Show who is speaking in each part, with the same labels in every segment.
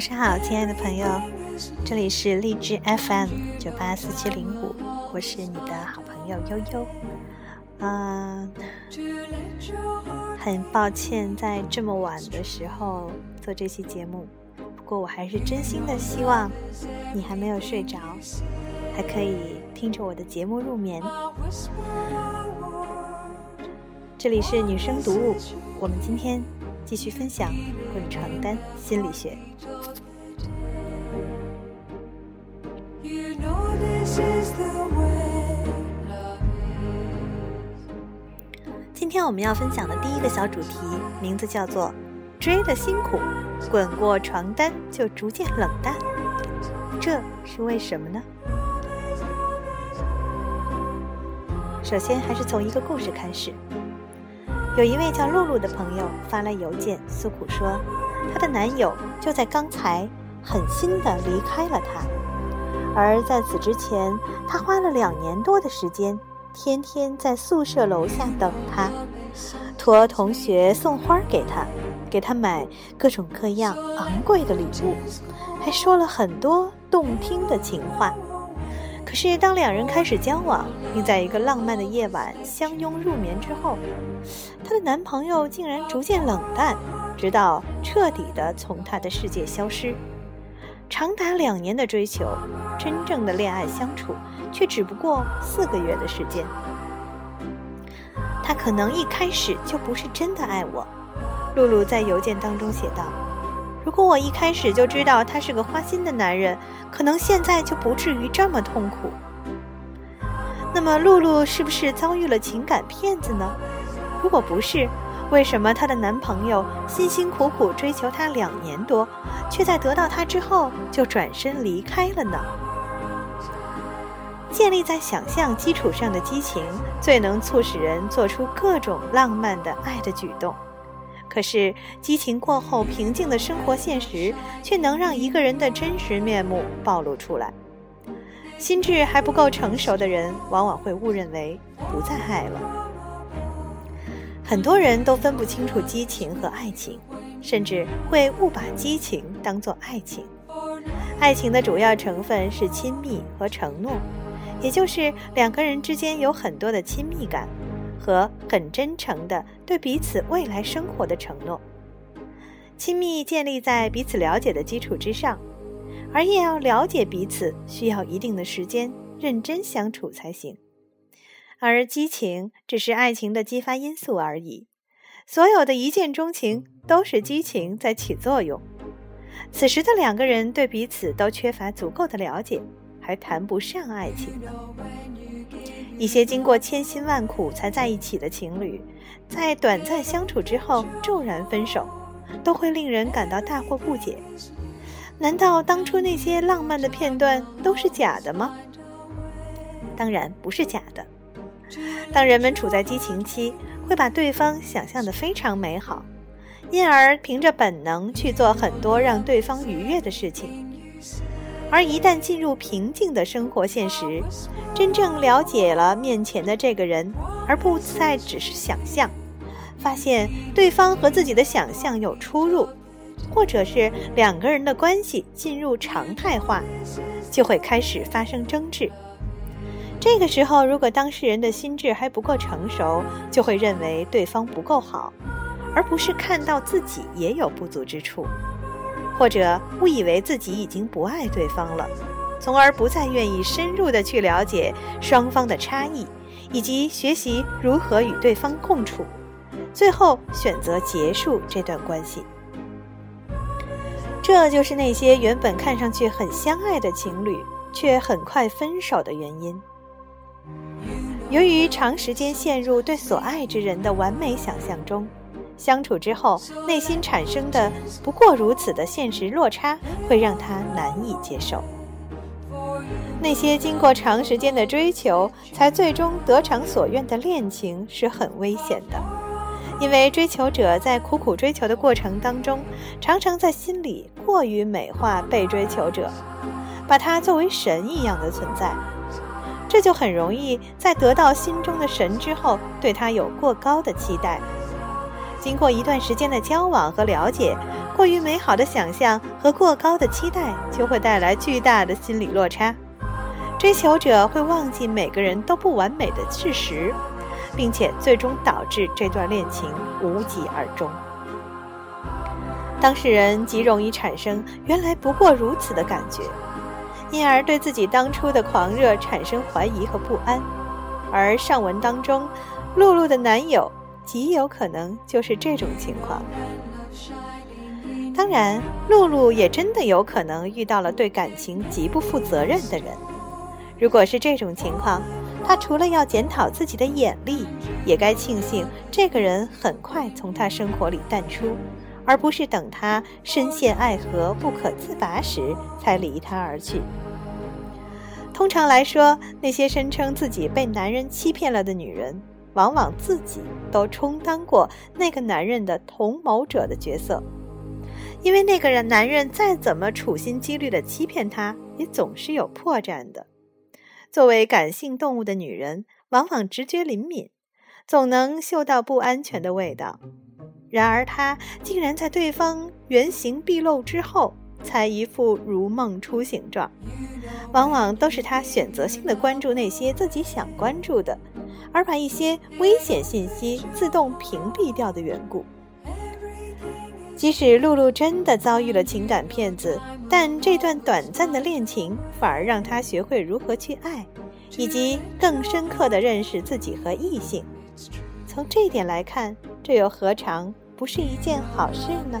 Speaker 1: 晚上好，亲爱的朋友，这里是荔枝 FM 九八四七零五，我是你的好朋友悠悠。嗯，很抱歉在这么晚的时候做这期节目，不过我还是真心的希望你还没有睡着，还可以听着我的节目入眠。这里是女生读物，我们今天继续分享滚床单心理学。今天我们要分享的第一个小主题，名字叫做 “追的辛苦，滚过床单就逐渐冷淡”，这是为什么呢？首先，还是从一个故事开始。有一位叫露露的朋友发来邮件诉苦说，她的男友就在刚才狠心的离开了她，而在此之前，她花了两年多的时间，天天在宿舍楼下等他，托同学送花给他，给他买各种各样昂贵的礼物，还说了很多动听的情话。可是，当两人开始交往，并在一个浪漫的夜晚相拥入眠之后，她的男朋友竟然逐渐冷淡，直到彻底的从她的世界消失。长达两年的追求，真正的恋爱相处，却只不过四个月的时间。他可能一开始就不是真的爱我，露露在邮件当中写道。如果我一开始就知道他是个花心的男人，可能现在就不至于这么痛苦。那么，露露是不是遭遇了情感骗子呢？如果不是，为什么她的男朋友辛辛苦苦追求她两年多，却在得到她之后就转身离开了呢？建立在想象基础上的激情，最能促使人做出各种浪漫的爱的举动。可是，激情过后平静的生活现实，却能让一个人的真实面目暴露出来。心智还不够成熟的人，往往会误认为不再爱了。很多人都分不清楚激情和爱情，甚至会误把激情当作爱情。爱情的主要成分是亲密和承诺，也就是两个人之间有很多的亲密感。和很真诚的对彼此未来生活的承诺。亲密建立在彼此了解的基础之上，而也要了解彼此需要一定的时间，认真相处才行。而激情只是爱情的激发因素而已，所有的一见钟情都是激情在起作用。此时的两个人对彼此都缺乏足够的了解，还谈不上爱情呢。一些经过千辛万苦才在一起的情侣，在短暂相处之后骤然分手，都会令人感到大惑不解。难道当初那些浪漫的片段都是假的吗？当然不是假的。当人们处在激情期，会把对方想象得非常美好，因而凭着本能去做很多让对方愉悦的事情。而一旦进入平静的生活现实，真正了解了面前的这个人，而不再只是想象，发现对方和自己的想象有出入，或者是两个人的关系进入常态化，就会开始发生争执。这个时候，如果当事人的心智还不够成熟，就会认为对方不够好，而不是看到自己也有不足之处。或者误以为自己已经不爱对方了，从而不再愿意深入的去了解双方的差异，以及学习如何与对方共处，最后选择结束这段关系。这就是那些原本看上去很相爱的情侣，却很快分手的原因。由于长时间陷入对所爱之人的完美想象中。相处之后，内心产生的不过如此的现实落差，会让他难以接受。那些经过长时间的追求才最终得偿所愿的恋情是很危险的，因为追求者在苦苦追求的过程当中，常常在心里过于美化被追求者，把他作为神一样的存在，这就很容易在得到心中的神之后，对他有过高的期待。经过一段时间的交往和了解，过于美好的想象和过高的期待就会带来巨大的心理落差。追求者会忘记每个人都不完美的事实，并且最终导致这段恋情无疾而终。当事人极容易产生“原来不过如此”的感觉，因而对自己当初的狂热产生怀疑和不安。而上文当中，露露的男友极有可能就是这种情况。当然，露露也真的有可能遇到了对感情极不负责任的人。如果是这种情况，她除了要检讨自己的眼力，也该庆幸这个人很快从她生活里淡出，而不是等他深陷爱河不可自拔时才离他而去。通常来说，那些声称自己被男人欺骗了的女人，往往自己都充当过那个男人的同谋者的角色，因为那个人男人再怎么处心积虑地欺骗她，也总是有破绽的。作为感性动物的女人，往往直觉灵敏，总能嗅到不安全的味道。然而，他竟然在对方原形毕露之后，才一副如梦初醒状。往往都是他选择性的关注那些自己想关注的，而把一些危险信息自动屏蔽掉的缘故。即使露露真的遭遇了情感骗子，但这段短暂的恋情反而让她学会如何去爱，以及更深刻地认识自己和异性。从这点来看，这又何尝不是一件好事呢？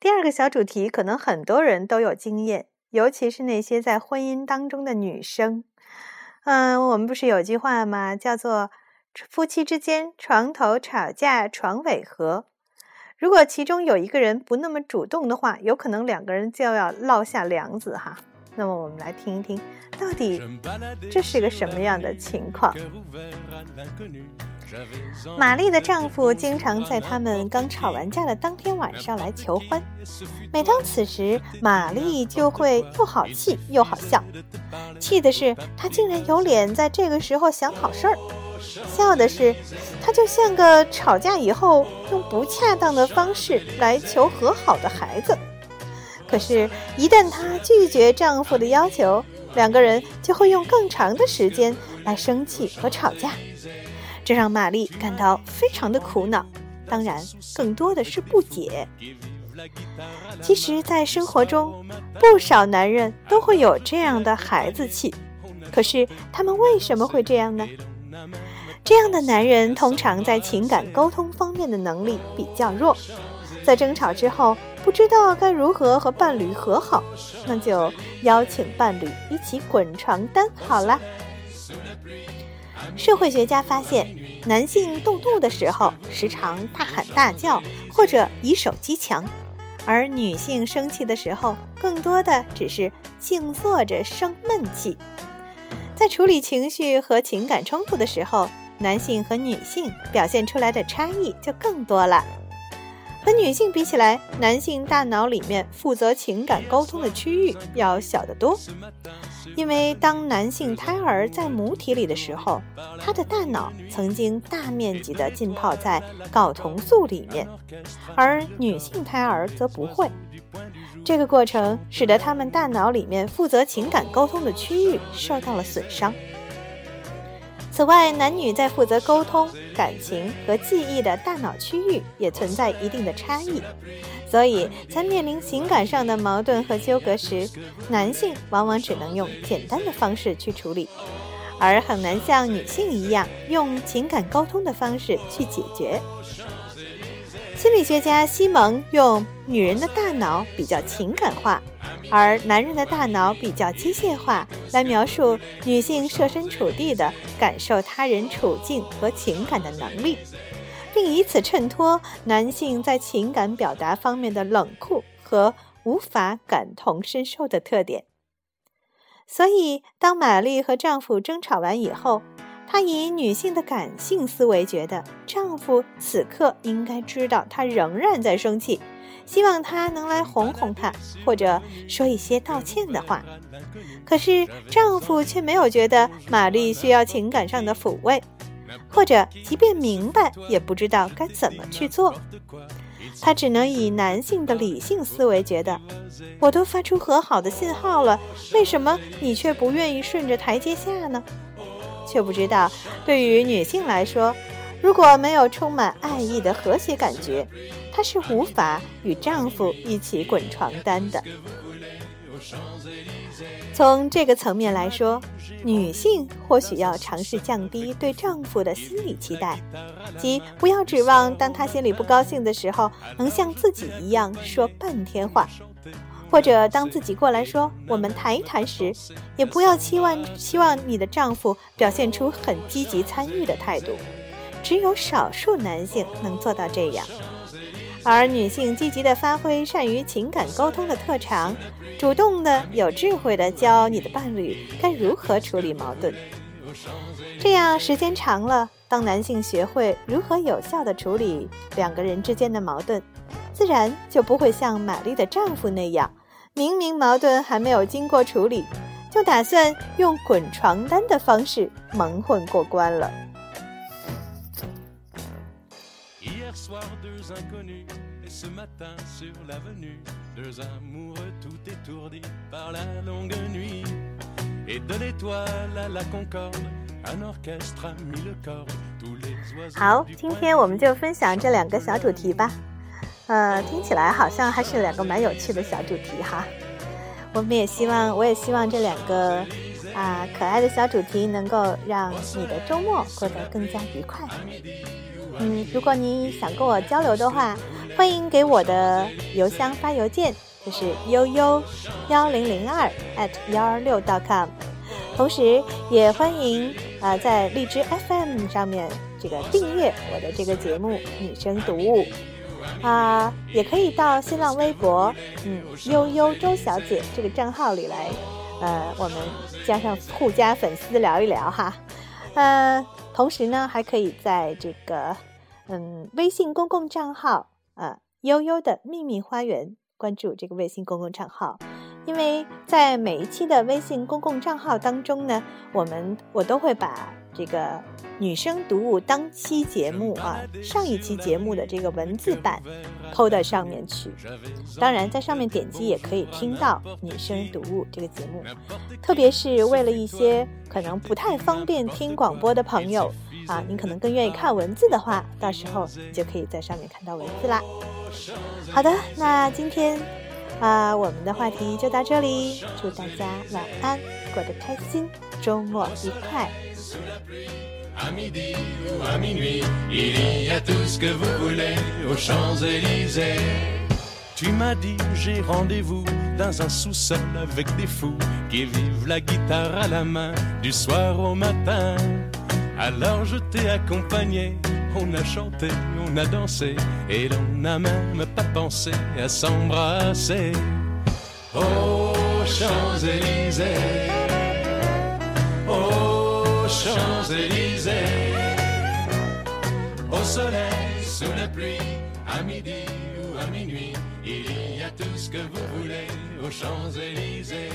Speaker 1: 第二个小主题，可能很多人都有经验，尤其是那些在婚姻当中的女生。嗯，我们不是有句话吗？叫做“夫妻之间，床头吵架床尾和”。如果其中有一个人不那么主动的话，有可能两个人就要落下梁子哈。那么我们来听一听，到底这是个什么样的情况？玛丽的丈夫经常在他们刚吵完架的当天晚上来求婚。每当此时，玛丽就会又好气又好笑。气的是她竟然有脸在这个时候想好事儿；笑的是她就像个吵架以后用不恰当的方式来求和好的孩子。可是，一旦她拒绝丈夫的要求，两个人就会用更长的时间来生气和吵架。这让玛丽感到非常的苦恼，当然更多的是不解。其实，在生活中，不少男人都会有这样的孩子气，可是他们为什么会这样呢？这样的男人通常在情感沟通方面的能力比较弱，在争吵之后不知道该如何和伴侣和好，那就邀请伴侣一起滚床单好了。社会学家发现，男性动怒的时候时常大喊大叫或者以手击墙，而女性生气的时候更多的只是静坐着生闷气。在处理情绪和情感冲突的时候，男性和女性表现出来的差异就更多了。和女性比起来，男性大脑里面负责情感沟通的区域要小得多。因为当男性胎儿在母体里的时候，他的大脑曾经大面积地浸泡在睾酮素里面，而女性胎儿则不会。这个过程使得他们大脑里面负责情感沟通的区域受到了损伤。此外，男女在负责沟通、感情和记忆的大脑区域也存在一定的差异，所以在面临情感上的矛盾和纠葛时，男性往往只能用简单的方式去处理，而很难像女性一样用情感沟通的方式去解决。心理学家西蒙用女人的大脑比较情感化，而男人的大脑比较机械化，来描述女性设身处地的感受他人处境和情感的能力，并以此衬托男性在情感表达方面的冷酷和无法感同身受的特点。所以，当玛丽和丈夫争吵完以后，她以女性的感性思维觉得，丈夫此刻应该知道她仍然在生气，希望他能来哄哄她，或者说一些道歉的话。可是丈夫却没有觉得玛丽需要情感上的抚慰，或者即便明白，也不知道该怎么去做。他只能以男性的理性思维觉得，我都发出和好的信号了，为什么你却不愿意顺着台阶下呢？却不知道，对于女性来说，如果没有充满爱意的和谐感觉，她是无法与丈夫一起滚床单的。从这个层面来说，女性或许要尝试降低对丈夫的心理期待，即不要指望当他心里不高兴的时候，能像自己一样说半天话。或者当自己过来说“我们谈一谈”时，也不要期望期望你的丈夫表现出很积极参与的态度。只有少数男性能做到这样，而女性积极地发挥善于情感沟通的特长，主动的、有智慧地教你的伴侣该如何处理矛盾。这样时间长了，当男性学会如何有效地处理两个人之间的矛盾，自然就不会像玛丽的丈夫那样。明明矛盾还没有经过处理，就打算用滚床单的方式蒙混过关了。好，今天我们就分享这两个小主题吧。呃，听起来好像还是两个蛮有趣的小主题哈。我们也希望，我也希望这两个啊可爱的小主题能够让你的周末过得更加愉快。嗯，如果你想跟我交流的话，欢迎给我的邮箱发邮件，就是悠悠幺零零二 at 幺二六 .com。同时，也欢迎啊在荔枝 FM 上面这个订阅我的这个节目《女生读物》。啊，也可以到新浪微博，嗯，悠悠周小姐这个账号里来，呃，我们加上互加粉丝聊一聊哈，呃，同时呢，还可以在这个，嗯，微信公共账号，啊，悠悠的秘密花园关注这个微信公共账号，因为在每一期的微信公共账号当中呢，我们我都会把这个。女生读物当期节目啊，上一期节目的这个文字版，抛到上面去。当然，在上面点击也可以听到女生读物这个节目。特别是为了一些可能不太方便听广播的朋友啊，你可能更愿意看文字的话，到时候你就可以在上面看到文字啦。好的，那今天啊，我们的话题就到这里。祝大家晚安，过得开心，周末愉快。Alors je t'ai accompagné, on a chanté, on a dansé et l'on n'a même pas pensé à s'embrasser. Aux Champs-Élysées. Champs-Élysées. Au soleil, sous la pluie, à midi ou à minuit, il y a tout ce que vous voulez aux Champs-Élysées.